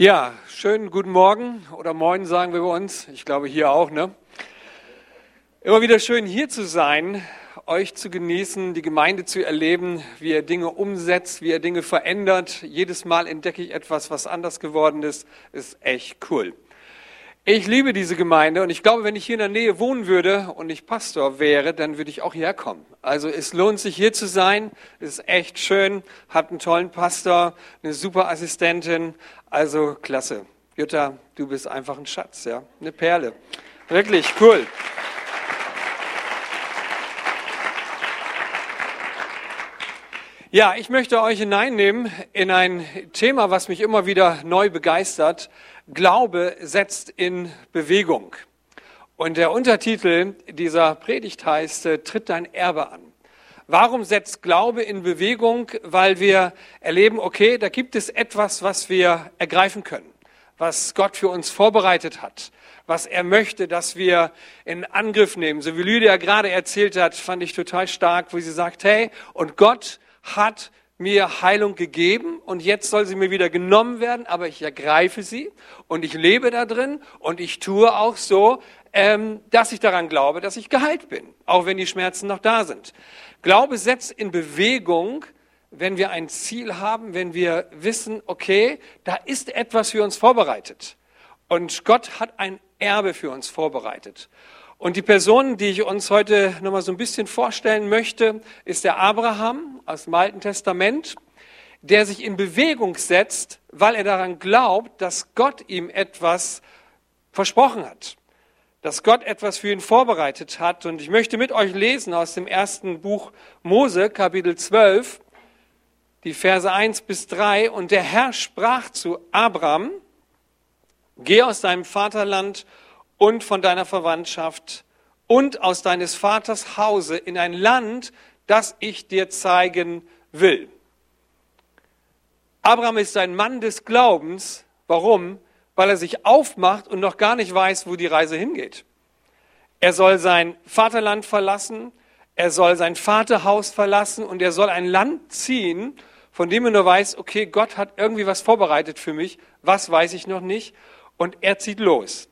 Ja, schönen guten Morgen oder Moin sagen wir bei uns. Ich glaube hier auch, ne? Immer wieder schön hier zu sein, euch zu genießen, die Gemeinde zu erleben, wie ihr Dinge umsetzt, wie ihr Dinge verändert. Jedes Mal entdecke ich etwas, was anders geworden ist. Ist echt cool. Ich liebe diese Gemeinde und ich glaube, wenn ich hier in der Nähe wohnen würde und ich Pastor wäre, dann würde ich auch hierher kommen. Also es lohnt sich hier zu sein. Es ist echt schön. Habt einen tollen Pastor, eine super Assistentin. Also klasse. Jutta, du bist einfach ein Schatz, ja, eine Perle. Wirklich cool. Ja, ich möchte euch hineinnehmen in ein Thema, was mich immer wieder neu begeistert. Glaube setzt in Bewegung. Und der Untertitel dieser Predigt heißt, äh, tritt dein Erbe an. Warum setzt Glaube in Bewegung? Weil wir erleben, okay, da gibt es etwas, was wir ergreifen können, was Gott für uns vorbereitet hat, was er möchte, dass wir in Angriff nehmen. So wie Lydia gerade erzählt hat, fand ich total stark, wo sie sagt, hey, und Gott hat mir Heilung gegeben und jetzt soll sie mir wieder genommen werden, aber ich ergreife sie und ich lebe da drin und ich tue auch so, ähm, dass ich daran glaube, dass ich geheilt bin, auch wenn die Schmerzen noch da sind. Glaube setzt in Bewegung, wenn wir ein Ziel haben, wenn wir wissen, okay, da ist etwas für uns vorbereitet. Und Gott hat ein Erbe für uns vorbereitet. Und die Person, die ich uns heute nochmal so ein bisschen vorstellen möchte, ist der Abraham aus dem Alten Testament, der sich in Bewegung setzt, weil er daran glaubt, dass Gott ihm etwas versprochen hat, dass Gott etwas für ihn vorbereitet hat. Und ich möchte mit euch lesen aus dem ersten Buch Mose, Kapitel 12, die Verse 1 bis 3. Und der Herr sprach zu Abraham, geh aus deinem Vaterland und von deiner Verwandtschaft und aus deines Vaters Hause in ein Land, das ich dir zeigen will. Abraham ist ein Mann des Glaubens. Warum? Weil er sich aufmacht und noch gar nicht weiß, wo die Reise hingeht. Er soll sein Vaterland verlassen, er soll sein Vaterhaus verlassen und er soll ein Land ziehen, von dem er nur weiß, okay, Gott hat irgendwie was vorbereitet für mich, was weiß ich noch nicht, und er zieht los.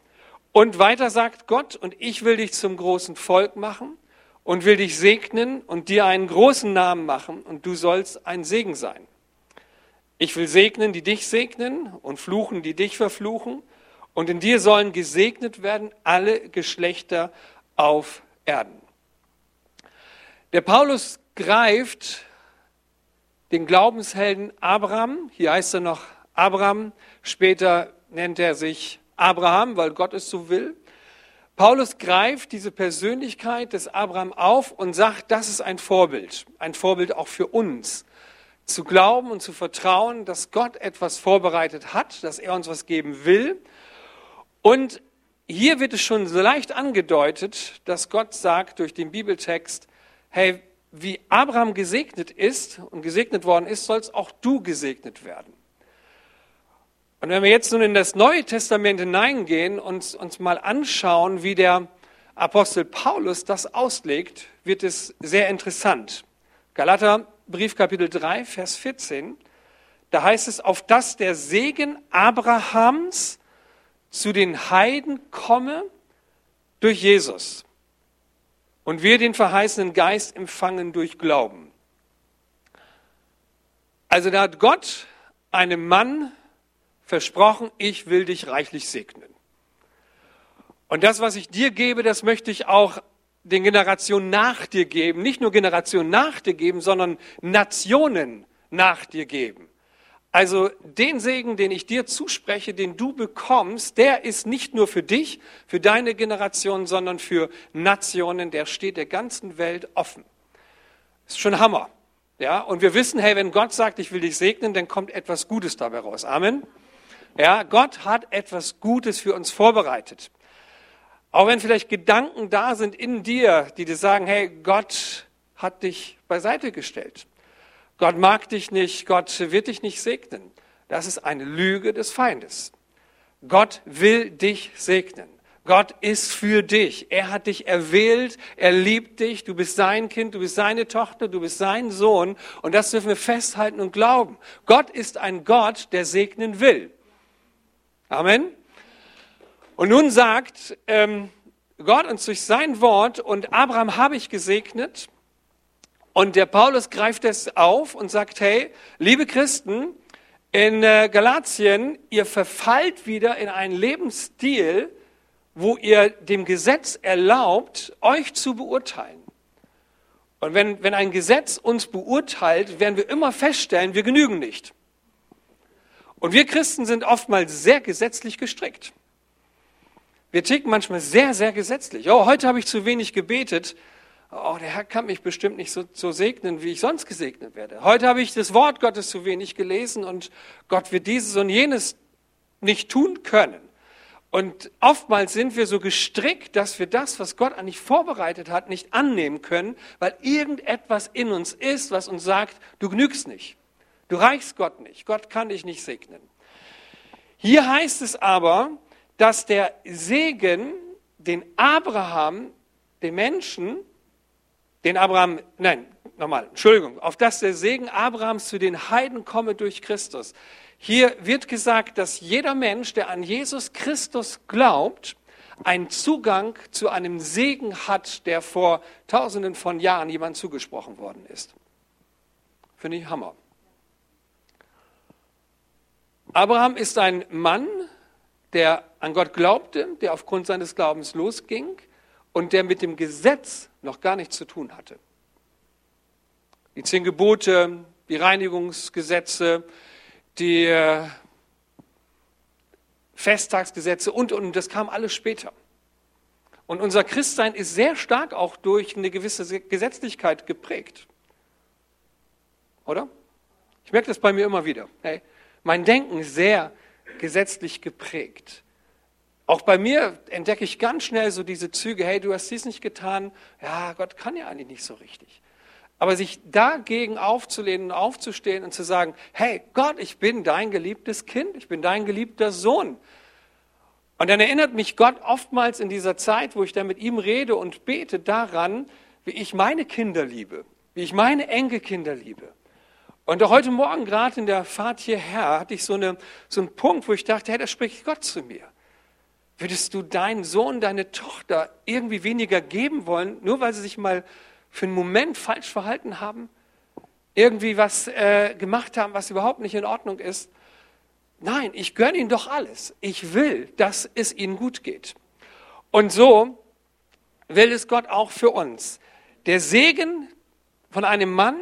Und weiter sagt Gott, und ich will dich zum großen Volk machen und will dich segnen und dir einen großen Namen machen und du sollst ein Segen sein. Ich will segnen, die dich segnen und fluchen, die dich verfluchen. Und in dir sollen gesegnet werden alle Geschlechter auf Erden. Der Paulus greift den Glaubenshelden Abraham, hier heißt er noch Abraham, später nennt er sich Abraham, weil Gott es so will. Paulus greift diese Persönlichkeit des Abraham auf und sagt, das ist ein Vorbild, ein Vorbild auch für uns. Zu glauben und zu vertrauen, dass Gott etwas vorbereitet hat, dass er uns was geben will. Und hier wird es schon so leicht angedeutet, dass Gott sagt durch den Bibeltext, hey, wie Abraham gesegnet ist und gesegnet worden ist, sollst auch du gesegnet werden. Und wenn wir jetzt nun in das Neue Testament hineingehen und uns mal anschauen, wie der Apostel Paulus das auslegt, wird es sehr interessant. Galater Brief Kapitel 3, Vers 14, da heißt es, auf dass der Segen Abrahams zu den Heiden komme durch Jesus und wir den verheißenen Geist empfangen durch Glauben. Also da hat Gott einem Mann versprochen, ich will dich reichlich segnen. Und das, was ich dir gebe, das möchte ich auch den Generationen nach dir geben. Nicht nur Generationen nach dir geben, sondern Nationen nach dir geben. Also den Segen, den ich dir zuspreche, den du bekommst, der ist nicht nur für dich, für deine Generation, sondern für Nationen, der steht der ganzen Welt offen. Ist schon Hammer. Ja, und wir wissen, hey, wenn Gott sagt, ich will dich segnen, dann kommt etwas Gutes dabei raus. Amen. Ja, Gott hat etwas Gutes für uns vorbereitet. Auch wenn vielleicht Gedanken da sind in dir, die dir sagen, hey, Gott hat dich beiseite gestellt. Gott mag dich nicht, Gott wird dich nicht segnen. Das ist eine Lüge des Feindes. Gott will dich segnen. Gott ist für dich. Er hat dich erwählt. Er liebt dich. Du bist sein Kind. Du bist seine Tochter. Du bist sein Sohn. Und das dürfen wir festhalten und glauben. Gott ist ein Gott, der segnen will. Amen. Und nun sagt ähm, Gott uns durch sein Wort, und Abraham habe ich gesegnet, und der Paulus greift es auf und sagt, hey, liebe Christen, in äh, Galatien, ihr verfallt wieder in einen Lebensstil, wo ihr dem Gesetz erlaubt, euch zu beurteilen. Und wenn, wenn ein Gesetz uns beurteilt, werden wir immer feststellen, wir genügen nicht. Und wir Christen sind oftmals sehr gesetzlich gestrickt. Wir ticken manchmal sehr, sehr gesetzlich. Oh, heute habe ich zu wenig gebetet oh, der Herr kann mich bestimmt nicht so, so segnen, wie ich sonst gesegnet werde. Heute habe ich das Wort Gottes zu wenig gelesen und Gott wird dieses und jenes nicht tun können. Und oftmals sind wir so gestrickt, dass wir das, was Gott eigentlich vorbereitet hat, nicht annehmen können, weil irgendetwas in uns ist, was uns sagt, du genügst nicht. Du reichst Gott nicht. Gott kann dich nicht segnen. Hier heißt es aber, dass der Segen, den Abraham, den Menschen, den Abraham, nein, nochmal, Entschuldigung, auf dass der Segen Abrahams zu den Heiden komme durch Christus. Hier wird gesagt, dass jeder Mensch, der an Jesus Christus glaubt, einen Zugang zu einem Segen hat, der vor tausenden von Jahren jemand zugesprochen worden ist. Finde ich Hammer. Abraham ist ein Mann, der an Gott glaubte, der aufgrund seines Glaubens losging und der mit dem Gesetz noch gar nichts zu tun hatte. Die zehn Gebote, die Reinigungsgesetze, die äh, Festtagsgesetze und, und das kam alles später. Und unser Christsein ist sehr stark auch durch eine gewisse Gesetzlichkeit geprägt. Oder? Ich merke das bei mir immer wieder. Hey, mein Denken sehr gesetzlich geprägt. Auch bei mir entdecke ich ganz schnell so diese Züge, hey, du hast dies nicht getan, ja, Gott kann ja eigentlich nicht so richtig. Aber sich dagegen aufzulehnen, aufzustehen und zu sagen, hey, Gott, ich bin dein geliebtes Kind, ich bin dein geliebter Sohn. Und dann erinnert mich Gott oftmals in dieser Zeit, wo ich dann mit ihm rede und bete, daran, wie ich meine Kinder liebe, wie ich meine Enkelkinder liebe. Und auch heute Morgen, gerade in der Fahrt hierher, hatte ich so, eine, so einen Punkt, wo ich dachte, hey, da spricht Gott zu mir. Würdest du deinen Sohn, deine Tochter irgendwie weniger geben wollen, nur weil sie sich mal für einen Moment falsch verhalten haben? Irgendwie was äh, gemacht haben, was überhaupt nicht in Ordnung ist? Nein, ich gönne ihnen doch alles. Ich will, dass es ihnen gut geht. Und so will es Gott auch für uns. Der Segen von einem Mann,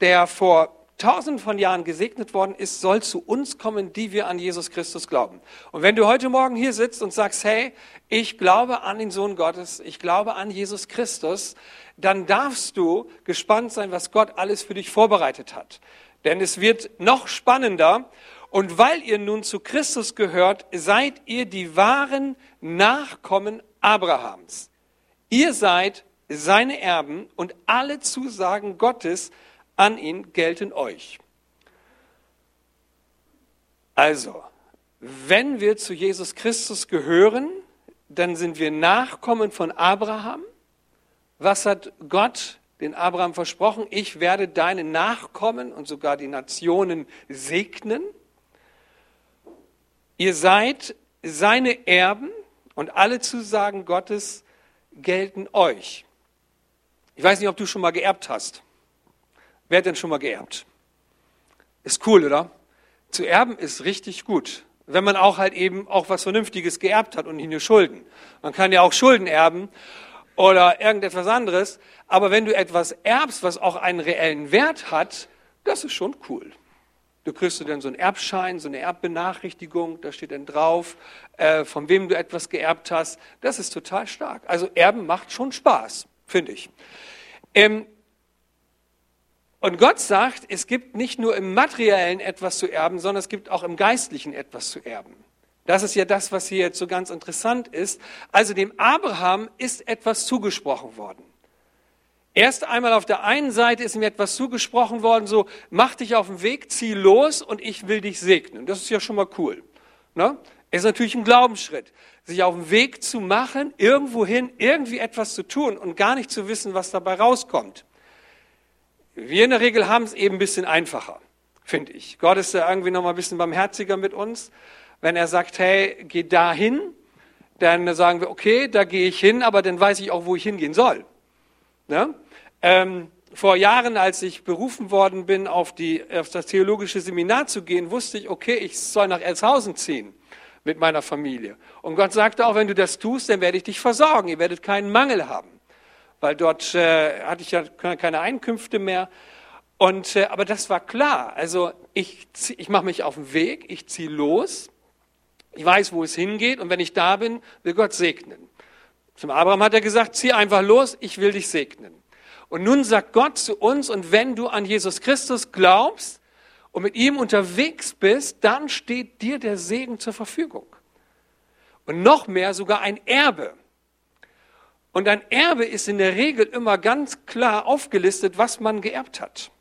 der vor tausend von Jahren gesegnet worden ist, soll zu uns kommen, die wir an Jesus Christus glauben. Und wenn du heute Morgen hier sitzt und sagst, hey, ich glaube an den Sohn Gottes, ich glaube an Jesus Christus, dann darfst du gespannt sein, was Gott alles für dich vorbereitet hat. Denn es wird noch spannender. Und weil ihr nun zu Christus gehört, seid ihr die wahren Nachkommen Abrahams. Ihr seid seine Erben und alle Zusagen Gottes an ihn gelten euch. Also, wenn wir zu Jesus Christus gehören, dann sind wir Nachkommen von Abraham. Was hat Gott den Abraham versprochen? Ich werde deine Nachkommen und sogar die Nationen segnen. Ihr seid seine Erben und alle Zusagen Gottes gelten euch. Ich weiß nicht, ob du schon mal geerbt hast. Wer hat denn schon mal geerbt? Ist cool, oder? Zu erben ist richtig gut. Wenn man auch halt eben auch was Vernünftiges geerbt hat und nicht nur Schulden. Man kann ja auch Schulden erben oder irgendetwas anderes. Aber wenn du etwas erbst, was auch einen reellen Wert hat, das ist schon cool. Du kriegst du dann so einen Erbschein, so eine Erbbenachrichtigung, da steht dann drauf, äh, von wem du etwas geerbt hast. Das ist total stark. Also Erben macht schon Spaß, finde ich. Ähm, und Gott sagt, es gibt nicht nur im materiellen etwas zu erben, sondern es gibt auch im geistlichen etwas zu erben. Das ist ja das, was hier jetzt so ganz interessant ist. Also dem Abraham ist etwas zugesprochen worden. Erst einmal auf der einen Seite ist ihm etwas zugesprochen worden, so mach dich auf den Weg, zieh los und ich will dich segnen. Das ist ja schon mal cool. Ne? Ist natürlich ein Glaubensschritt, sich auf den Weg zu machen, irgendwohin irgendwie etwas zu tun und gar nicht zu wissen, was dabei rauskommt. Wir in der Regel haben es eben ein bisschen einfacher, finde ich. Gott ist da irgendwie noch mal ein bisschen barmherziger mit uns, Wenn er sagt, hey, geh dahin, dann sagen wir, okay, da gehe ich hin, aber dann weiß ich auch, wo ich hingehen soll. Ne? Ähm, vor Jahren, als ich berufen worden bin, auf, die, auf das theologische Seminar zu gehen, wusste ich, okay, ich soll nach Elshausen ziehen mit meiner Familie. Und Gott sagte auch, wenn du das tust, dann werde ich dich versorgen. Ihr werdet keinen Mangel haben. Weil dort äh, hatte ich ja keine Einkünfte mehr. Und, äh, aber das war klar. Also ich, ich mache mich auf den Weg, ich ziehe los. Ich weiß, wo es hingeht. Und wenn ich da bin, will Gott segnen. Zum Abraham hat er gesagt, zieh einfach los, ich will dich segnen. Und nun sagt Gott zu uns, und wenn du an Jesus Christus glaubst und mit ihm unterwegs bist, dann steht dir der Segen zur Verfügung. Und noch mehr sogar ein Erbe. Und ein Erbe ist in der Regel immer ganz klar aufgelistet, was man geerbt hat.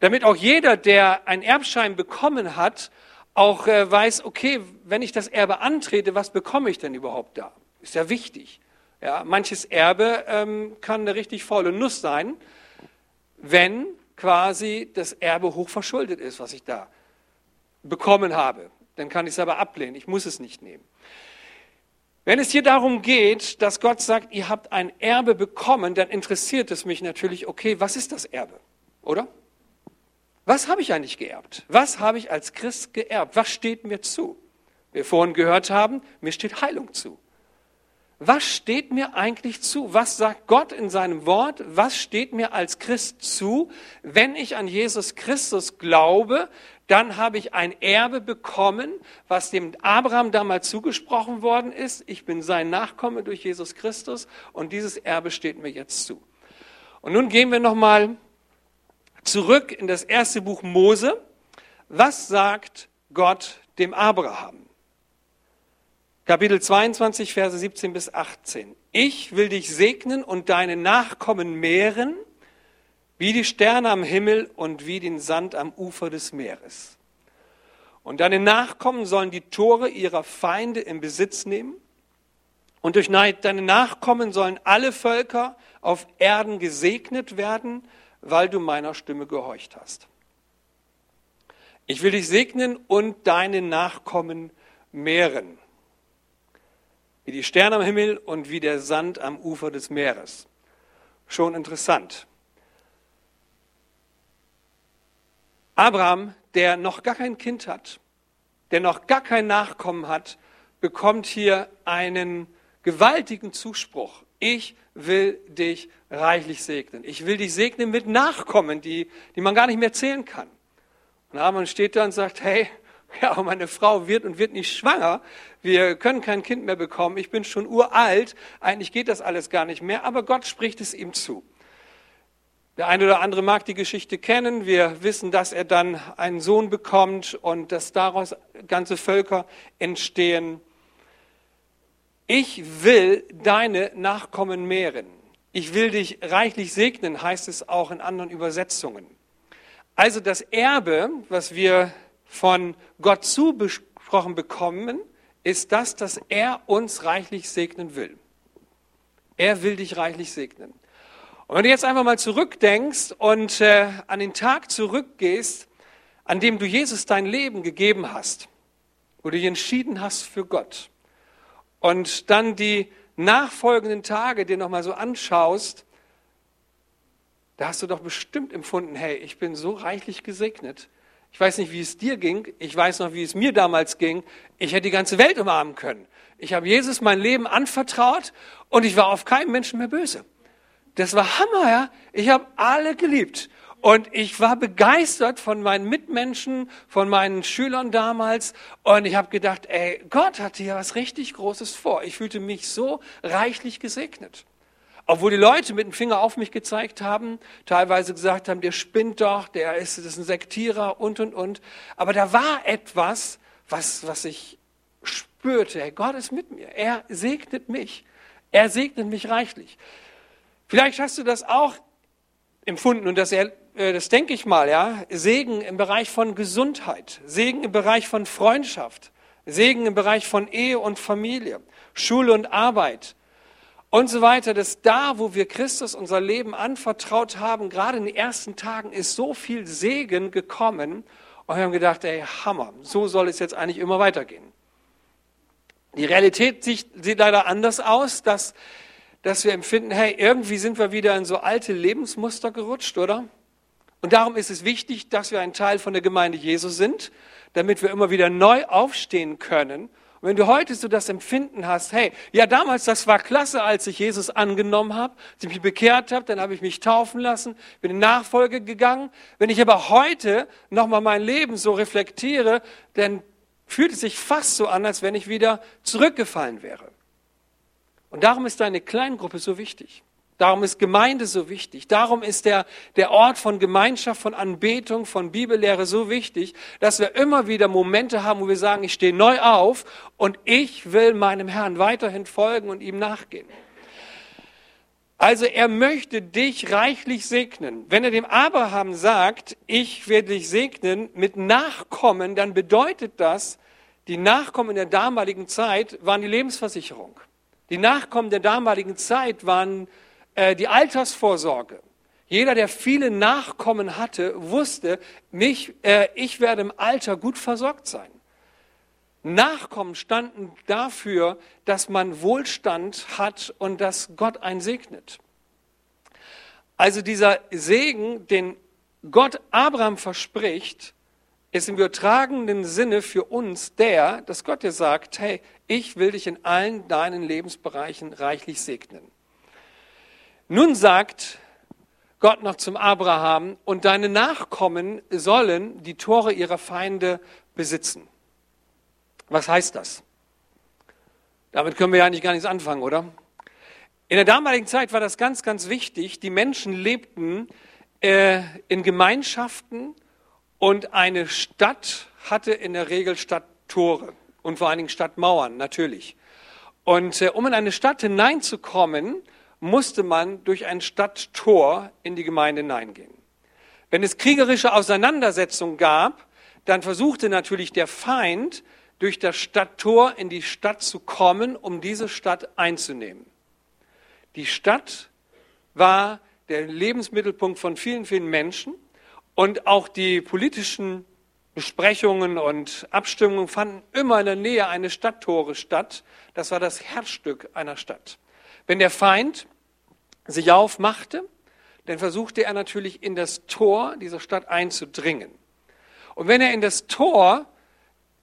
Damit auch jeder, der einen Erbschein bekommen hat, auch äh, weiß, okay, wenn ich das Erbe antrete, was bekomme ich denn überhaupt da? Ist ja wichtig. Ja, manches Erbe ähm, kann eine richtig faule Nuss sein, wenn quasi das Erbe hoch verschuldet ist, was ich da bekommen habe. Dann kann ich es aber ablehnen. Ich muss es nicht nehmen. Wenn es hier darum geht, dass Gott sagt, ihr habt ein Erbe bekommen, dann interessiert es mich natürlich, okay, was ist das Erbe? Oder? Was habe ich eigentlich geerbt? Was habe ich als Christ geerbt? Was steht mir zu? Wir vorhin gehört haben, mir steht Heilung zu was steht mir eigentlich zu? Was sagt Gott in seinem Wort? Was steht mir als Christ zu? Wenn ich an Jesus Christus glaube, dann habe ich ein Erbe bekommen, was dem Abraham damals zugesprochen worden ist. Ich bin sein Nachkomme durch Jesus Christus und dieses Erbe steht mir jetzt zu. Und nun gehen wir nochmal zurück in das erste Buch Mose. Was sagt Gott dem Abraham? Kapitel 22, Verse 17 bis 18. Ich will dich segnen und deine Nachkommen mehren, wie die Sterne am Himmel und wie den Sand am Ufer des Meeres. Und deine Nachkommen sollen die Tore ihrer Feinde in Besitz nehmen. Und durch deine Nachkommen sollen alle Völker auf Erden gesegnet werden, weil du meiner Stimme gehorcht hast. Ich will dich segnen und deine Nachkommen mehren wie die Sterne am Himmel und wie der Sand am Ufer des Meeres. Schon interessant. Abraham, der noch gar kein Kind hat, der noch gar kein Nachkommen hat, bekommt hier einen gewaltigen Zuspruch. Ich will dich reichlich segnen. Ich will dich segnen mit Nachkommen, die, die man gar nicht mehr zählen kann. Und Abraham steht da und sagt, hey, ja, meine Frau wird und wird nicht schwanger. Wir können kein Kind mehr bekommen. Ich bin schon uralt. Eigentlich geht das alles gar nicht mehr. Aber Gott spricht es ihm zu. Der eine oder andere mag die Geschichte kennen. Wir wissen, dass er dann einen Sohn bekommt und dass daraus ganze Völker entstehen. Ich will deine Nachkommen mehren. Ich will dich reichlich segnen, heißt es auch in anderen Übersetzungen. Also das Erbe, was wir von Gott zugesprochen bekommen, ist das, dass er uns reichlich segnen will. Er will dich reichlich segnen. Und wenn du jetzt einfach mal zurückdenkst und äh, an den Tag zurückgehst, an dem du Jesus dein Leben gegeben hast, wo du dich entschieden hast für Gott, und dann die nachfolgenden Tage dir nochmal so anschaust, da hast du doch bestimmt empfunden, hey, ich bin so reichlich gesegnet. Ich weiß nicht, wie es dir ging. Ich weiß noch, wie es mir damals ging. Ich hätte die ganze Welt umarmen können. Ich habe Jesus mein Leben anvertraut und ich war auf keinen Menschen mehr böse. Das war Hammer, ja. Ich habe alle geliebt. Und ich war begeistert von meinen Mitmenschen, von meinen Schülern damals. Und ich habe gedacht, ey, Gott hatte ja was richtig Großes vor. Ich fühlte mich so reichlich gesegnet. Obwohl die Leute mit dem Finger auf mich gezeigt haben, teilweise gesagt haben, der spinnt doch, der ist, ist ein Sektierer und, und, und. Aber da war etwas, was, was ich spürte. Hey, Gott ist mit mir. Er segnet mich. Er segnet mich reichlich. Vielleicht hast du das auch empfunden und das, äh, das denke ich mal, ja. Segen im Bereich von Gesundheit, Segen im Bereich von Freundschaft, Segen im Bereich von Ehe und Familie, Schule und Arbeit, und so weiter, dass da, wo wir Christus unser Leben anvertraut haben, gerade in den ersten Tagen ist so viel Segen gekommen Und wir haben gedacht, ey, Hammer, so soll es jetzt eigentlich immer weitergehen. Die Realität sieht, sieht leider anders aus, dass, dass wir empfinden, hey, irgendwie sind wir wieder in so alte Lebensmuster gerutscht, oder? Und darum ist es wichtig, dass wir ein Teil von der Gemeinde Jesus sind, damit wir immer wieder neu aufstehen können. Und wenn du heute so das Empfinden hast, hey, ja damals, das war klasse, als ich Jesus angenommen habe, als ich mich bekehrt habe, dann habe ich mich taufen lassen, bin in Nachfolge gegangen. Wenn ich aber heute nochmal mein Leben so reflektiere, dann fühlt es sich fast so an, als wenn ich wieder zurückgefallen wäre. Und darum ist deine Kleingruppe so wichtig. Darum ist Gemeinde so wichtig. Darum ist der, der Ort von Gemeinschaft, von Anbetung, von Bibellehre so wichtig, dass wir immer wieder Momente haben, wo wir sagen, ich stehe neu auf und ich will meinem Herrn weiterhin folgen und ihm nachgehen. Also er möchte dich reichlich segnen. Wenn er dem Abraham sagt, ich werde dich segnen mit Nachkommen, dann bedeutet das, die Nachkommen in der damaligen Zeit waren die Lebensversicherung. Die Nachkommen der damaligen Zeit waren äh, die Altersvorsorge. Jeder, der viele Nachkommen hatte, wusste, mich, äh, ich werde im Alter gut versorgt sein. Nachkommen standen dafür, dass man Wohlstand hat und dass Gott einen segnet. Also dieser Segen, den Gott Abraham verspricht, ist im übertragenen Sinne für uns der, dass Gott dir sagt, hey, ich will dich in allen deinen Lebensbereichen reichlich segnen. Nun sagt Gott noch zum Abraham, und deine Nachkommen sollen die Tore ihrer Feinde besitzen. Was heißt das? Damit können wir ja eigentlich gar nichts anfangen, oder? In der damaligen Zeit war das ganz, ganz wichtig. Die Menschen lebten äh, in Gemeinschaften und eine Stadt hatte in der Regel Stadttore und vor allen Dingen Stadtmauern, natürlich. Und äh, um in eine Stadt hineinzukommen, musste man durch ein Stadttor in die Gemeinde hineingehen. Wenn es kriegerische Auseinandersetzungen gab, dann versuchte natürlich der Feind, durch das Stadttor in die Stadt zu kommen, um diese Stadt einzunehmen. Die Stadt war der Lebensmittelpunkt von vielen, vielen Menschen und auch die politischen Besprechungen und Abstimmungen fanden immer in der Nähe eines Stadttores statt. Das war das Herzstück einer Stadt. Wenn der Feind sich aufmachte, dann versuchte er natürlich in das Tor dieser Stadt einzudringen. Und wenn er in das Tor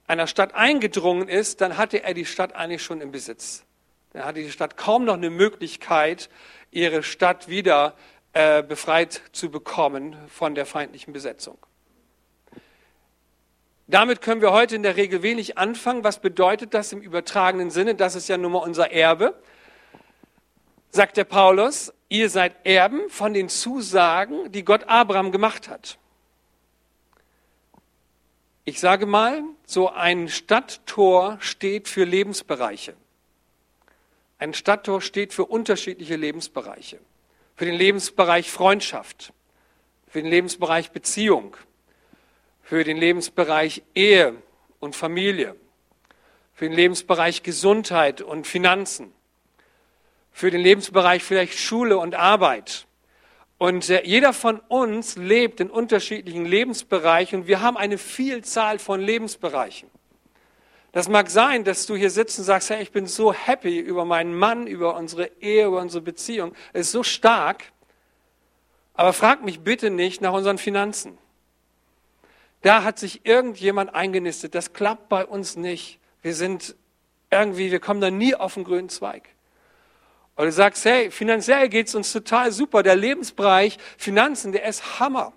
einer Stadt eingedrungen ist, dann hatte er die Stadt eigentlich schon im Besitz. Dann hatte die Stadt kaum noch eine Möglichkeit, ihre Stadt wieder äh, befreit zu bekommen von der feindlichen Besetzung. Damit können wir heute in der Regel wenig anfangen. Was bedeutet das im übertragenen Sinne? Das ist ja nun mal unser Erbe sagt der Paulus, ihr seid Erben von den Zusagen, die Gott Abraham gemacht hat. Ich sage mal, so ein Stadttor steht für Lebensbereiche. Ein Stadttor steht für unterschiedliche Lebensbereiche. Für den Lebensbereich Freundschaft, für den Lebensbereich Beziehung, für den Lebensbereich Ehe und Familie, für den Lebensbereich Gesundheit und Finanzen, für den Lebensbereich vielleicht Schule und Arbeit. Und äh, jeder von uns lebt in unterschiedlichen Lebensbereichen und wir haben eine Vielzahl von Lebensbereichen. Das mag sein, dass du hier sitzt und sagst, hey, ich bin so happy über meinen Mann, über unsere Ehe, über unsere Beziehung. Es ist so stark. Aber frag mich bitte nicht nach unseren Finanzen. Da hat sich irgendjemand eingenistet. Das klappt bei uns nicht. Wir sind irgendwie, wir kommen da nie auf den grünen Zweig. Oder du sagst, hey, finanziell geht es uns total super. Der Lebensbereich Finanzen, der ist Hammer.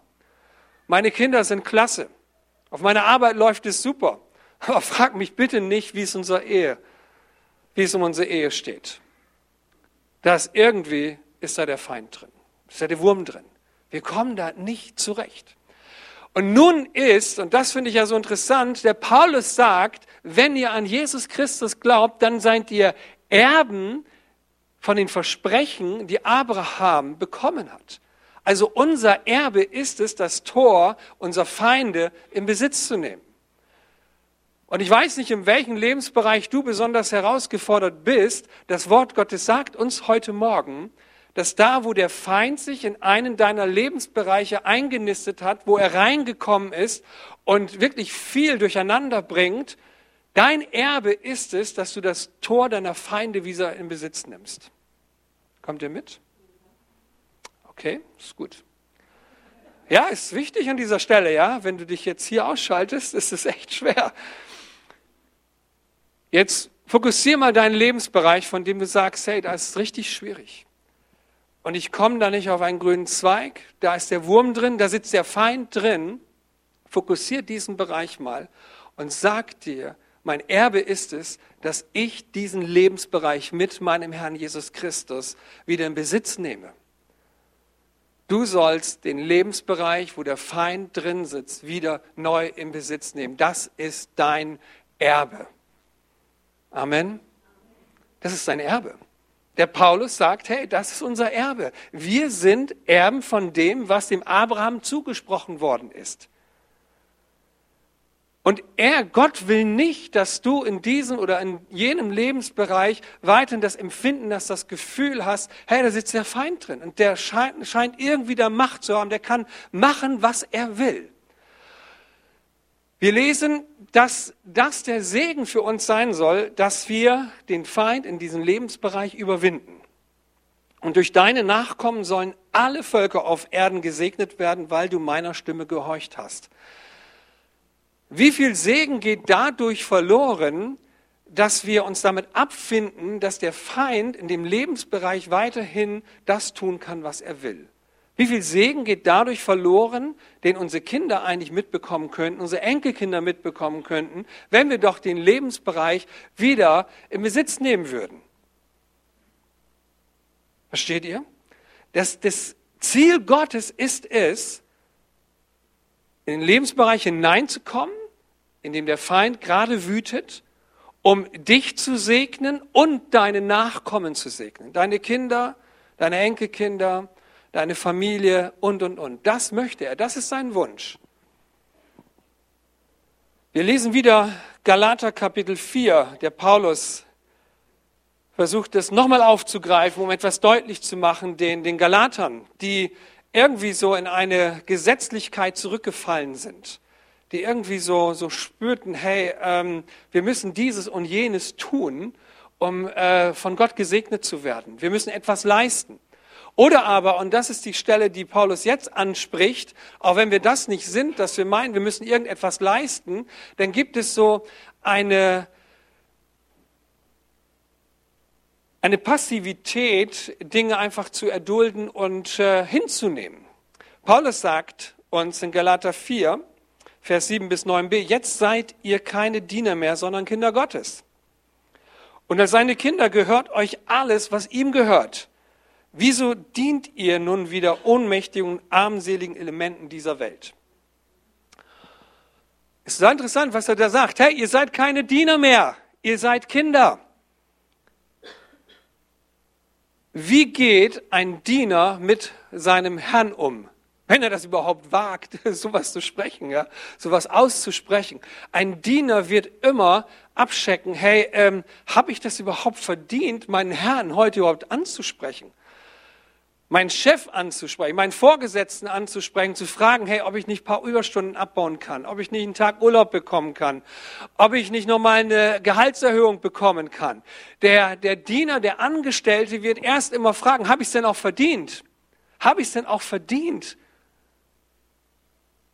Meine Kinder sind klasse. Auf meiner Arbeit läuft es super. Aber frag mich bitte nicht, wie es unserer Ehe, wie es um unsere Ehe steht. Da ist irgendwie, ist da der Feind drin. Ist da der Wurm drin. Wir kommen da nicht zurecht. Und nun ist, und das finde ich ja so interessant, der Paulus sagt, wenn ihr an Jesus Christus glaubt, dann seid ihr Erben von den Versprechen, die Abraham bekommen hat. Also unser Erbe ist es, das Tor unserer Feinde in Besitz zu nehmen. Und ich weiß nicht, in welchem Lebensbereich du besonders herausgefordert bist. Das Wort Gottes sagt uns heute Morgen, dass da, wo der Feind sich in einen deiner Lebensbereiche eingenistet hat, wo er reingekommen ist und wirklich viel durcheinander bringt, dein Erbe ist es, dass du das Tor deiner Feinde wieder in Besitz nimmst. Kommt ihr mit? Okay, ist gut. Ja, ist wichtig an dieser Stelle, ja. Wenn du dich jetzt hier ausschaltest, ist es echt schwer. Jetzt fokussier mal deinen Lebensbereich, von dem du sagst, hey, da ist richtig schwierig. Und ich komme da nicht auf einen grünen Zweig, da ist der Wurm drin, da sitzt der Feind drin. Fokussier diesen Bereich mal und sag dir, mein Erbe ist es, dass ich diesen Lebensbereich mit meinem Herrn Jesus Christus wieder in Besitz nehme. Du sollst den Lebensbereich, wo der Feind drin sitzt, wieder neu in Besitz nehmen. Das ist dein Erbe. Amen. Das ist dein Erbe. Der Paulus sagt, hey, das ist unser Erbe. Wir sind Erben von dem, was dem Abraham zugesprochen worden ist. Und er, Gott will nicht, dass du in diesem oder in jenem Lebensbereich weiterhin das Empfinden hast, das Gefühl hast, hey, da sitzt der Feind drin und der scheint, scheint irgendwie da Macht zu haben, der kann machen, was er will. Wir lesen, dass das der Segen für uns sein soll, dass wir den Feind in diesem Lebensbereich überwinden. Und durch deine Nachkommen sollen alle Völker auf Erden gesegnet werden, weil du meiner Stimme gehorcht hast. Wie viel Segen geht dadurch verloren, dass wir uns damit abfinden, dass der Feind in dem Lebensbereich weiterhin das tun kann, was er will? Wie viel Segen geht dadurch verloren, den unsere Kinder eigentlich mitbekommen könnten, unsere Enkelkinder mitbekommen könnten, wenn wir doch den Lebensbereich wieder in Besitz nehmen würden? Versteht ihr? Das, das Ziel Gottes ist es, in den Lebensbereich hineinzukommen, in dem der Feind gerade wütet, um dich zu segnen und deine Nachkommen zu segnen. Deine Kinder, deine Enkelkinder, deine Familie und, und, und. Das möchte er. Das ist sein Wunsch. Wir lesen wieder Galater Kapitel 4. Der Paulus versucht es nochmal aufzugreifen, um etwas deutlich zu machen, den, den Galatern, die irgendwie so in eine Gesetzlichkeit zurückgefallen sind die irgendwie so, so spürten, hey, ähm, wir müssen dieses und jenes tun, um äh, von Gott gesegnet zu werden. Wir müssen etwas leisten. Oder aber, und das ist die Stelle, die Paulus jetzt anspricht, auch wenn wir das nicht sind, dass wir meinen, wir müssen irgendetwas leisten, dann gibt es so eine, eine Passivität, Dinge einfach zu erdulden und äh, hinzunehmen. Paulus sagt uns in Galater 4, Vers 7 bis 9b, jetzt seid ihr keine Diener mehr, sondern Kinder Gottes. Und als seine Kinder gehört euch alles, was ihm gehört. Wieso dient ihr nun wieder ohnmächtigen und armseligen Elementen dieser Welt? Es ist sehr interessant, was er da sagt. Hey, ihr seid keine Diener mehr, ihr seid Kinder. Wie geht ein Diener mit seinem Herrn um? Wenn er das überhaupt wagt, sowas zu sprechen, ja, sowas auszusprechen. Ein Diener wird immer abchecken, hey, ähm, habe ich das überhaupt verdient, meinen Herrn heute überhaupt anzusprechen? Meinen Chef anzusprechen, meinen Vorgesetzten anzusprechen, zu fragen, hey, ob ich nicht ein paar Überstunden abbauen kann, ob ich nicht einen Tag Urlaub bekommen kann, ob ich nicht nochmal eine Gehaltserhöhung bekommen kann. Der, der Diener, der Angestellte wird erst immer fragen, habe ich es denn auch verdient? Habe ich es denn auch verdient?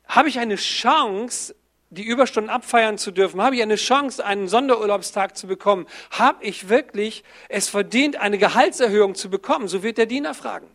Habe ich eine Chance, die Überstunden abfeiern zu dürfen? Habe ich eine Chance, einen Sonderurlaubstag zu bekommen? Habe ich wirklich es verdient, eine Gehaltserhöhung zu bekommen? So wird der Diener fragen.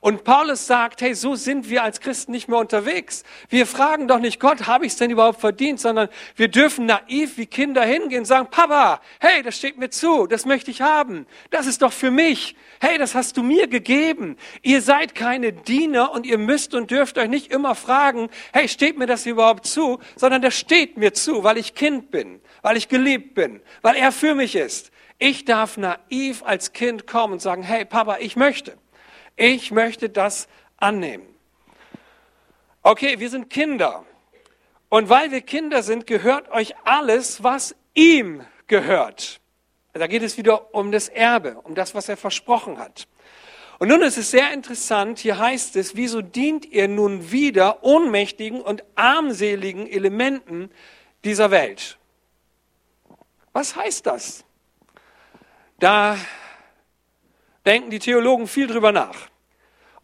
Und Paulus sagt, hey, so sind wir als Christen nicht mehr unterwegs. Wir fragen doch nicht Gott, habe ich es denn überhaupt verdient, sondern wir dürfen naiv wie Kinder hingehen und sagen, Papa, hey, das steht mir zu, das möchte ich haben, das ist doch für mich. Hey, das hast du mir gegeben. Ihr seid keine Diener und ihr müsst und dürft euch nicht immer fragen, hey, steht mir das überhaupt zu, sondern das steht mir zu, weil ich Kind bin, weil ich geliebt bin, weil er für mich ist. Ich darf naiv als Kind kommen und sagen, hey, Papa, ich möchte. Ich möchte das annehmen. Okay, wir sind Kinder. Und weil wir Kinder sind, gehört euch alles, was ihm gehört. Da geht es wieder um das Erbe, um das, was er versprochen hat. Und nun ist es sehr interessant, hier heißt es, wieso dient ihr nun wieder ohnmächtigen und armseligen Elementen dieser Welt? Was heißt das? Da denken die Theologen viel drüber nach.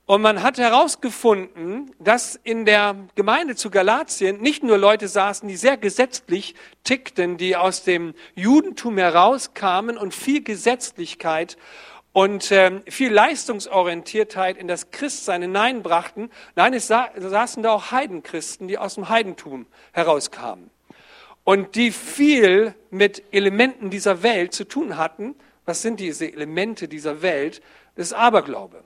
Und man hat herausgefunden, dass in der Gemeinde zu Galatien nicht nur Leute saßen, die sehr gesetzlich tickten, die aus dem Judentum herauskamen und viel Gesetzlichkeit und ähm, viel Leistungsorientiertheit in das Christsein hineinbrachten. Nein, es sa saßen da auch Heidenchristen, die aus dem Heidentum herauskamen und die viel mit Elementen dieser Welt zu tun hatten. Was sind diese Elemente dieser Welt? Das ist Aberglaube.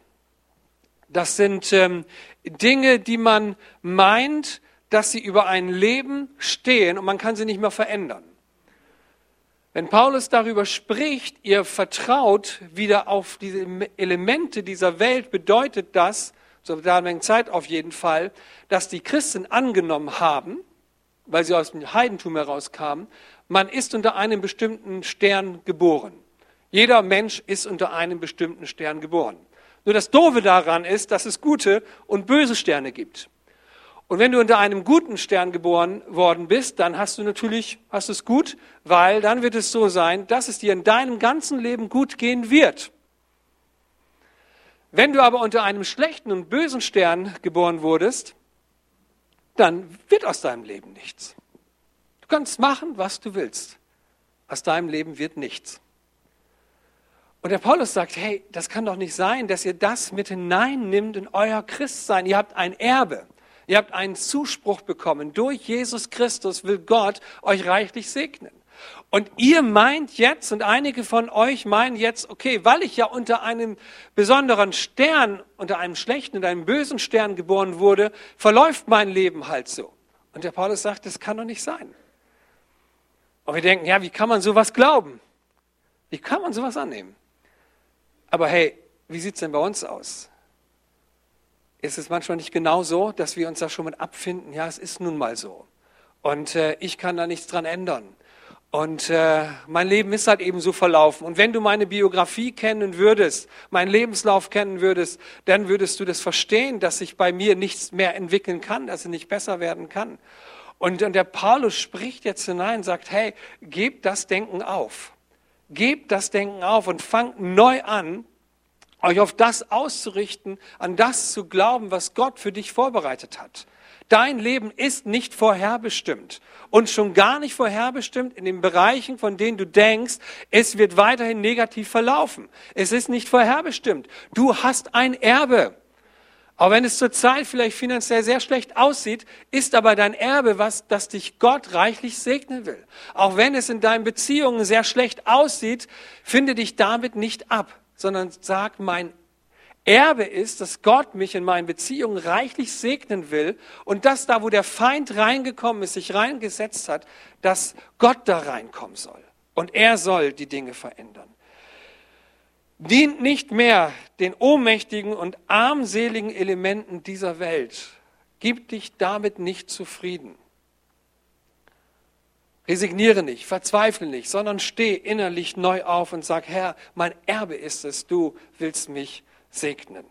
Das sind ähm, Dinge, die man meint, dass sie über ein Leben stehen und man kann sie nicht mehr verändern. Wenn Paulus darüber spricht, ihr vertraut wieder auf diese Elemente dieser Welt, bedeutet das, zur damaligen Zeit auf jeden Fall, dass die Christen angenommen haben, weil sie aus dem Heidentum herauskamen, man ist unter einem bestimmten Stern geboren. Jeder Mensch ist unter einem bestimmten Stern geboren. Nur das Doofe daran ist, dass es gute und böse Sterne gibt. Und wenn du unter einem guten Stern geboren worden bist, dann hast du natürlich, hast es gut, weil dann wird es so sein, dass es dir in deinem ganzen Leben gut gehen wird. Wenn du aber unter einem schlechten und bösen Stern geboren wurdest, dann wird aus deinem Leben nichts. Du kannst machen, was du willst. Aus deinem Leben wird nichts. Und der Paulus sagt, hey, das kann doch nicht sein, dass ihr das mit hineinnimmt in euer Christsein. Ihr habt ein Erbe. Ihr habt einen Zuspruch bekommen. Durch Jesus Christus will Gott euch reichlich segnen. Und ihr meint jetzt, und einige von euch meinen jetzt, okay, weil ich ja unter einem besonderen Stern, unter einem schlechten und einem bösen Stern geboren wurde, verläuft mein Leben halt so. Und der Paulus sagt, das kann doch nicht sein. Und wir denken, ja, wie kann man sowas glauben? Wie kann man sowas annehmen? Aber hey, wie sieht es denn bei uns aus? Ist es manchmal nicht genau so, dass wir uns da schon mit abfinden? Ja, es ist nun mal so. Und äh, ich kann da nichts dran ändern. Und äh, mein Leben ist halt eben so verlaufen. Und wenn du meine Biografie kennen würdest, meinen Lebenslauf kennen würdest, dann würdest du das verstehen, dass sich bei mir nichts mehr entwickeln kann, dass es nicht besser werden kann. Und, und der Paulus spricht jetzt hinein, sagt, hey, gebt das Denken auf. Gebt das Denken auf und fangt neu an, euch auf das auszurichten, an das zu glauben, was Gott für dich vorbereitet hat. Dein Leben ist nicht vorherbestimmt und schon gar nicht vorherbestimmt in den Bereichen, von denen du denkst, es wird weiterhin negativ verlaufen. Es ist nicht vorherbestimmt. Du hast ein Erbe. Auch wenn es zurzeit vielleicht finanziell sehr schlecht aussieht, ist aber dein Erbe was, das dich Gott reichlich segnen will. Auch wenn es in deinen Beziehungen sehr schlecht aussieht, finde dich damit nicht ab, sondern sag, mein Erbe ist, dass Gott mich in meinen Beziehungen reichlich segnen will und dass da, wo der Feind reingekommen ist, sich reingesetzt hat, dass Gott da reinkommen soll. Und er soll die Dinge verändern dient nicht mehr den ohnmächtigen und armseligen Elementen dieser Welt. Gib dich damit nicht zufrieden. Resigniere nicht, verzweifle nicht, sondern steh innerlich neu auf und sag, Herr, mein Erbe ist es, du willst mich segnen.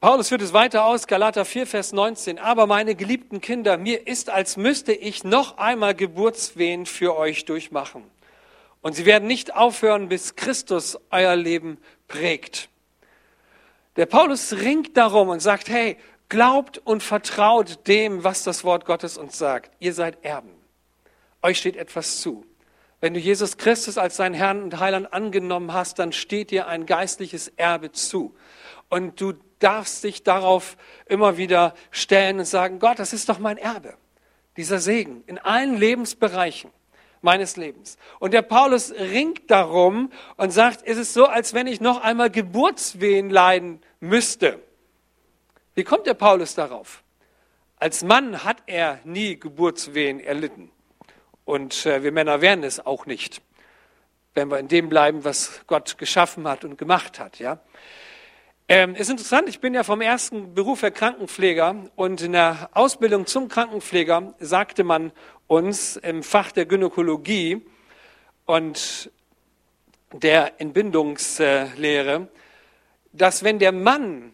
Paulus führt es weiter aus, Galater 4, Vers 19. Aber meine geliebten Kinder, mir ist, als müsste ich noch einmal Geburtswehen für euch durchmachen. Und sie werden nicht aufhören, bis Christus euer Leben prägt. Der Paulus ringt darum und sagt, hey, glaubt und vertraut dem, was das Wort Gottes uns sagt. Ihr seid Erben. Euch steht etwas zu. Wenn du Jesus Christus als deinen Herrn und Heiland angenommen hast, dann steht dir ein geistliches Erbe zu. Und du darfst dich darauf immer wieder stellen und sagen, Gott, das ist doch mein Erbe. Dieser Segen in allen Lebensbereichen meines Lebens. Und der Paulus ringt darum und sagt, es ist so, als wenn ich noch einmal Geburtswehen leiden müsste. Wie kommt der Paulus darauf? Als Mann hat er nie Geburtswehen erlitten. Und äh, wir Männer werden es auch nicht, wenn wir in dem bleiben, was Gott geschaffen hat und gemacht hat. Ja? Ähm, ist interessant, ich bin ja vom ersten Beruf der Krankenpfleger und in der Ausbildung zum Krankenpfleger sagte man uns im Fach der Gynäkologie und der Entbindungslehre, dass wenn der Mann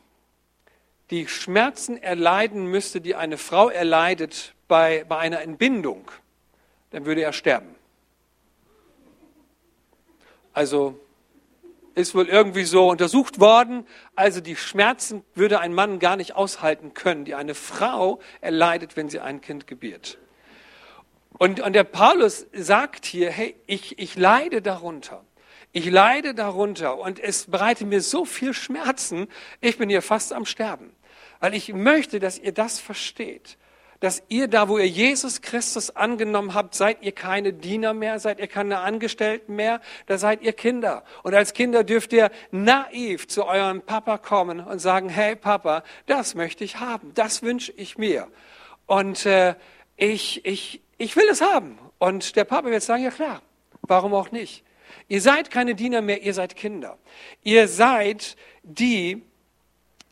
die Schmerzen erleiden müsste, die eine Frau erleidet bei, bei einer Entbindung, dann würde er sterben. Also ist wohl irgendwie so untersucht worden. Also die Schmerzen würde ein Mann gar nicht aushalten können, die eine Frau erleidet, wenn sie ein Kind gebiert. Und, und der Paulus sagt hier, hey, ich, ich leide darunter. Ich leide darunter und es bereitet mir so viel Schmerzen, ich bin hier fast am Sterben. Weil ich möchte, dass ihr das versteht dass ihr da, wo ihr Jesus Christus angenommen habt, seid ihr keine Diener mehr, seid ihr keine Angestellten mehr, da seid ihr Kinder. Und als Kinder dürft ihr naiv zu eurem Papa kommen und sagen, hey Papa, das möchte ich haben, das wünsche ich mir. Und äh, ich, ich, ich will es haben. Und der Papa wird sagen, ja klar, warum auch nicht? Ihr seid keine Diener mehr, ihr seid Kinder. Ihr seid die,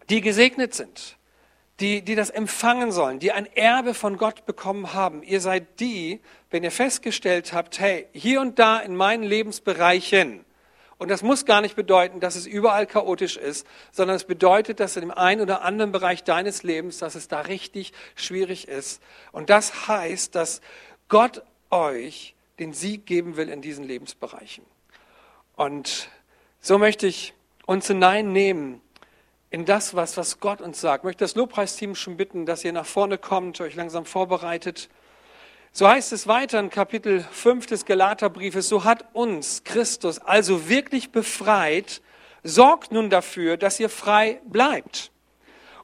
die gesegnet sind die, die das empfangen sollen, die ein Erbe von Gott bekommen haben. Ihr seid die, wenn ihr festgestellt habt, hey, hier und da in meinen Lebensbereichen, und das muss gar nicht bedeuten, dass es überall chaotisch ist, sondern es bedeutet, dass in dem einen oder anderen Bereich deines Lebens, dass es da richtig schwierig ist. Und das heißt, dass Gott euch den Sieg geben will in diesen Lebensbereichen. Und so möchte ich uns hineinnehmen in das, was, was Gott uns sagt. Ich möchte das Lobpreisteam schon bitten, dass ihr nach vorne kommt, euch langsam vorbereitet. So heißt es weiter in Kapitel 5 des Galaterbriefes, so hat uns Christus also wirklich befreit, sorgt nun dafür, dass ihr frei bleibt.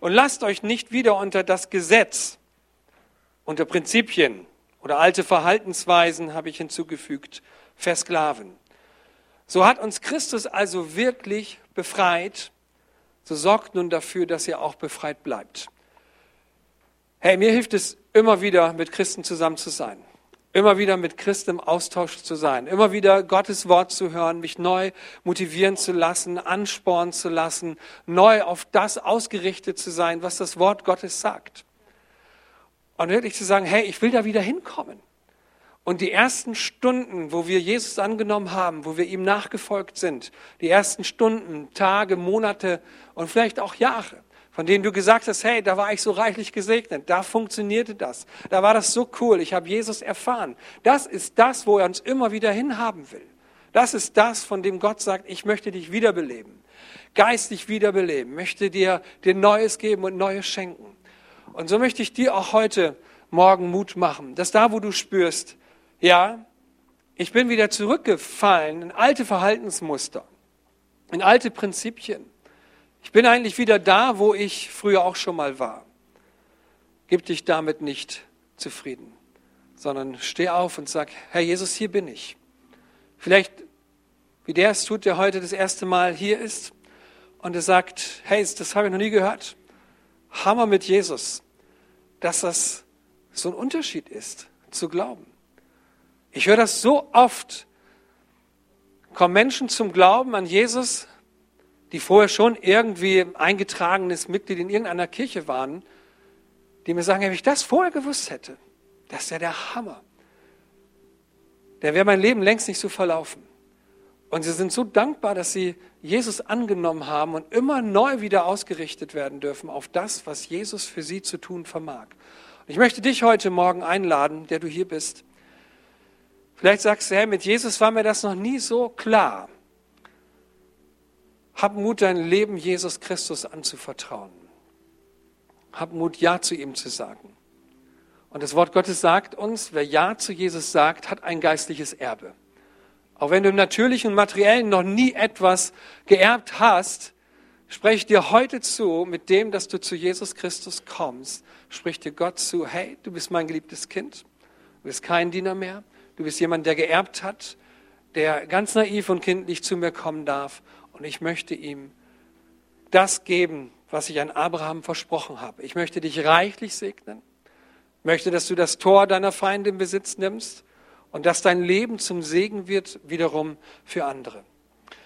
Und lasst euch nicht wieder unter das Gesetz, unter Prinzipien oder alte Verhaltensweisen, habe ich hinzugefügt, versklaven. So hat uns Christus also wirklich befreit, so sorgt nun dafür, dass ihr auch befreit bleibt. Hey, mir hilft es immer wieder, mit Christen zusammen zu sein. Immer wieder mit Christen im Austausch zu sein. Immer wieder Gottes Wort zu hören, mich neu motivieren zu lassen, anspornen zu lassen, neu auf das ausgerichtet zu sein, was das Wort Gottes sagt. Und wirklich zu sagen, hey, ich will da wieder hinkommen. Und die ersten Stunden, wo wir Jesus angenommen haben, wo wir ihm nachgefolgt sind, die ersten Stunden, Tage, Monate und vielleicht auch Jahre, von denen du gesagt hast, hey, da war ich so reichlich gesegnet, da funktionierte das, da war das so cool, ich habe Jesus erfahren. Das ist das, wo er uns immer wieder hinhaben will. Das ist das, von dem Gott sagt, ich möchte dich wiederbeleben, geistlich wiederbeleben, möchte dir, dir Neues geben und Neues schenken. Und so möchte ich dir auch heute Morgen Mut machen, dass da, wo du spürst, ja, ich bin wieder zurückgefallen in alte Verhaltensmuster, in alte Prinzipien. Ich bin eigentlich wieder da, wo ich früher auch schon mal war. Gib dich damit nicht zufrieden, sondern steh auf und sag, Herr Jesus, hier bin ich. Vielleicht, wie der es tut, der heute das erste Mal hier ist und er sagt, hey, das habe ich noch nie gehört. Hammer mit Jesus, dass das so ein Unterschied ist, zu glauben. Ich höre das so oft. Kommen Menschen zum Glauben an Jesus, die vorher schon irgendwie eingetragenes Mitglied in irgendeiner Kirche waren, die mir sagen, wenn ich das vorher gewusst hätte, das wäre der Hammer. Der wäre mein Leben längst nicht so verlaufen. Und sie sind so dankbar, dass sie Jesus angenommen haben und immer neu wieder ausgerichtet werden dürfen auf das, was Jesus für sie zu tun vermag. Und ich möchte dich heute Morgen einladen, der du hier bist, Vielleicht sagst du, hey, mit Jesus war mir das noch nie so klar. Hab Mut, dein Leben Jesus Christus anzuvertrauen. Hab Mut, Ja zu ihm zu sagen. Und das Wort Gottes sagt uns, wer Ja zu Jesus sagt, hat ein geistliches Erbe. Auch wenn du im natürlichen und materiellen noch nie etwas geerbt hast, spreche dir heute zu, mit dem, dass du zu Jesus Christus kommst, spricht dir Gott zu, hey, du bist mein geliebtes Kind, du bist kein Diener mehr, Du bist jemand, der geerbt hat, der ganz naiv und kindlich zu mir kommen darf. Und ich möchte ihm das geben, was ich an Abraham versprochen habe. Ich möchte dich reichlich segnen. Möchte, dass du das Tor deiner Feinde in Besitz nimmst und dass dein Leben zum Segen wird, wiederum für andere.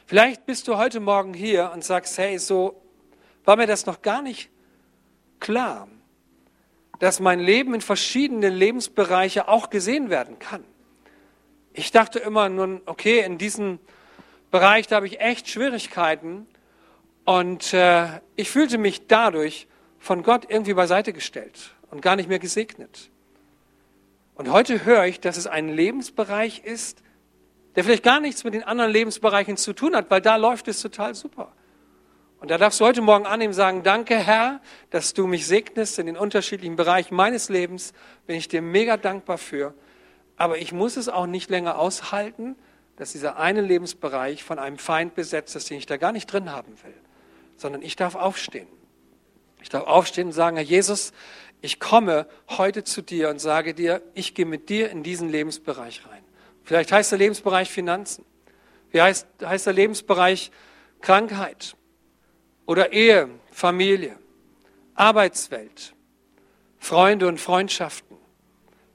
Vielleicht bist du heute Morgen hier und sagst, hey, so war mir das noch gar nicht klar, dass mein Leben in verschiedenen Lebensbereiche auch gesehen werden kann. Ich dachte immer nun, okay, in diesen Bereich, da habe ich echt Schwierigkeiten. Und äh, ich fühlte mich dadurch von Gott irgendwie beiseite gestellt und gar nicht mehr gesegnet. Und heute höre ich, dass es ein Lebensbereich ist, der vielleicht gar nichts mit den anderen Lebensbereichen zu tun hat, weil da läuft es total super. Und da darfst du heute Morgen annehmen, sagen, danke Herr, dass du mich segnest in den unterschiedlichen Bereichen meines Lebens. Bin ich dir mega dankbar für. Aber ich muss es auch nicht länger aushalten, dass dieser eine Lebensbereich von einem Feind besetzt ist, den ich da gar nicht drin haben will. Sondern ich darf aufstehen. Ich darf aufstehen und sagen, Herr Jesus, ich komme heute zu dir und sage dir, ich gehe mit dir in diesen Lebensbereich rein. Vielleicht heißt der Lebensbereich Finanzen. Wie heißt, heißt der Lebensbereich Krankheit oder Ehe, Familie, Arbeitswelt, Freunde und Freundschaften.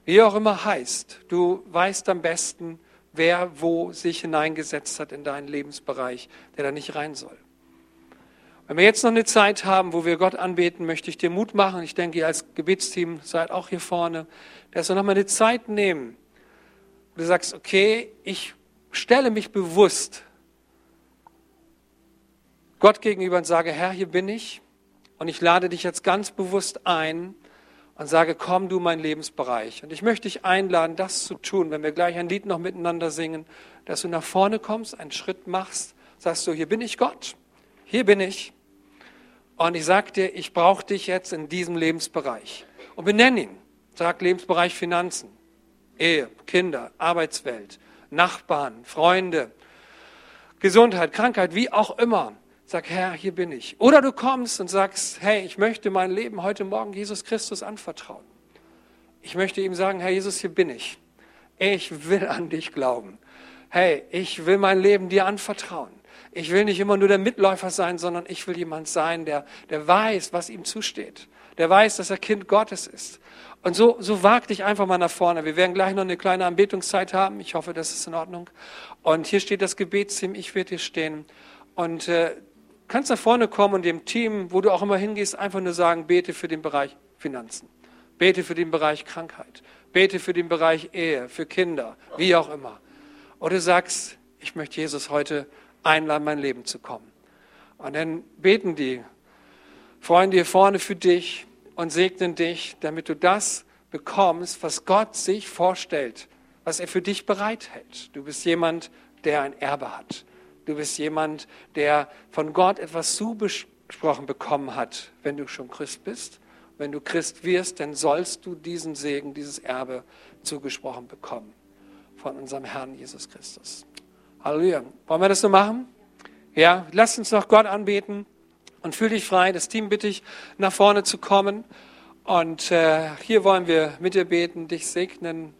Wie auch immer heißt, du weißt am besten, wer wo sich hineingesetzt hat in deinen Lebensbereich, der da nicht rein soll. Wenn wir jetzt noch eine Zeit haben, wo wir Gott anbeten, möchte ich dir Mut machen. Ich denke, ihr als Gebetsteam seid auch hier vorne, dass wir noch mal eine Zeit nehmen, wo du sagst, okay, ich stelle mich bewusst Gott gegenüber und sage, Herr, hier bin ich und ich lade dich jetzt ganz bewusst ein und sage, komm du mein Lebensbereich. Und ich möchte dich einladen, das zu tun, wenn wir gleich ein Lied noch miteinander singen, dass du nach vorne kommst, einen Schritt machst, sagst du, hier bin ich Gott, hier bin ich und ich sage dir, ich brauche dich jetzt in diesem Lebensbereich. Und benenn ihn. Sag Lebensbereich Finanzen, Ehe, Kinder, Arbeitswelt, Nachbarn, Freunde, Gesundheit, Krankheit, wie auch immer. Sag, Herr, hier bin ich. Oder du kommst und sagst, hey, ich möchte mein Leben heute Morgen Jesus Christus anvertrauen. Ich möchte ihm sagen, Herr Jesus, hier bin ich. Ich will an dich glauben. Hey, ich will mein Leben dir anvertrauen. Ich will nicht immer nur der Mitläufer sein, sondern ich will jemand sein, der, der weiß, was ihm zusteht. Der weiß, dass er Kind Gottes ist. Und so, so wag dich einfach mal nach vorne. Wir werden gleich noch eine kleine Anbetungszeit haben. Ich hoffe, das ist in Ordnung. Und hier steht das Gebetsteam. Ich werde hier stehen. Und äh, kannst nach vorne kommen und dem Team, wo du auch immer hingehst, einfach nur sagen, bete für den Bereich Finanzen. Bete für den Bereich Krankheit. Bete für den Bereich Ehe, für Kinder, wie auch immer. Oder sagst, ich möchte Jesus heute einladen, mein Leben zu kommen. Und dann beten die Freunde hier vorne für dich und segnen dich, damit du das bekommst, was Gott sich vorstellt, was er für dich bereithält. Du bist jemand, der ein Erbe hat. Du bist jemand, der von Gott etwas zugesprochen bekommen hat, wenn du schon Christ bist. Wenn du Christ wirst, dann sollst du diesen Segen, dieses Erbe zugesprochen bekommen von unserem Herrn Jesus Christus. Halleluja. Wollen wir das so machen? Ja, lass uns noch Gott anbeten und fühl dich frei. Das Team bitte ich, nach vorne zu kommen. Und äh, hier wollen wir mit dir beten, dich segnen,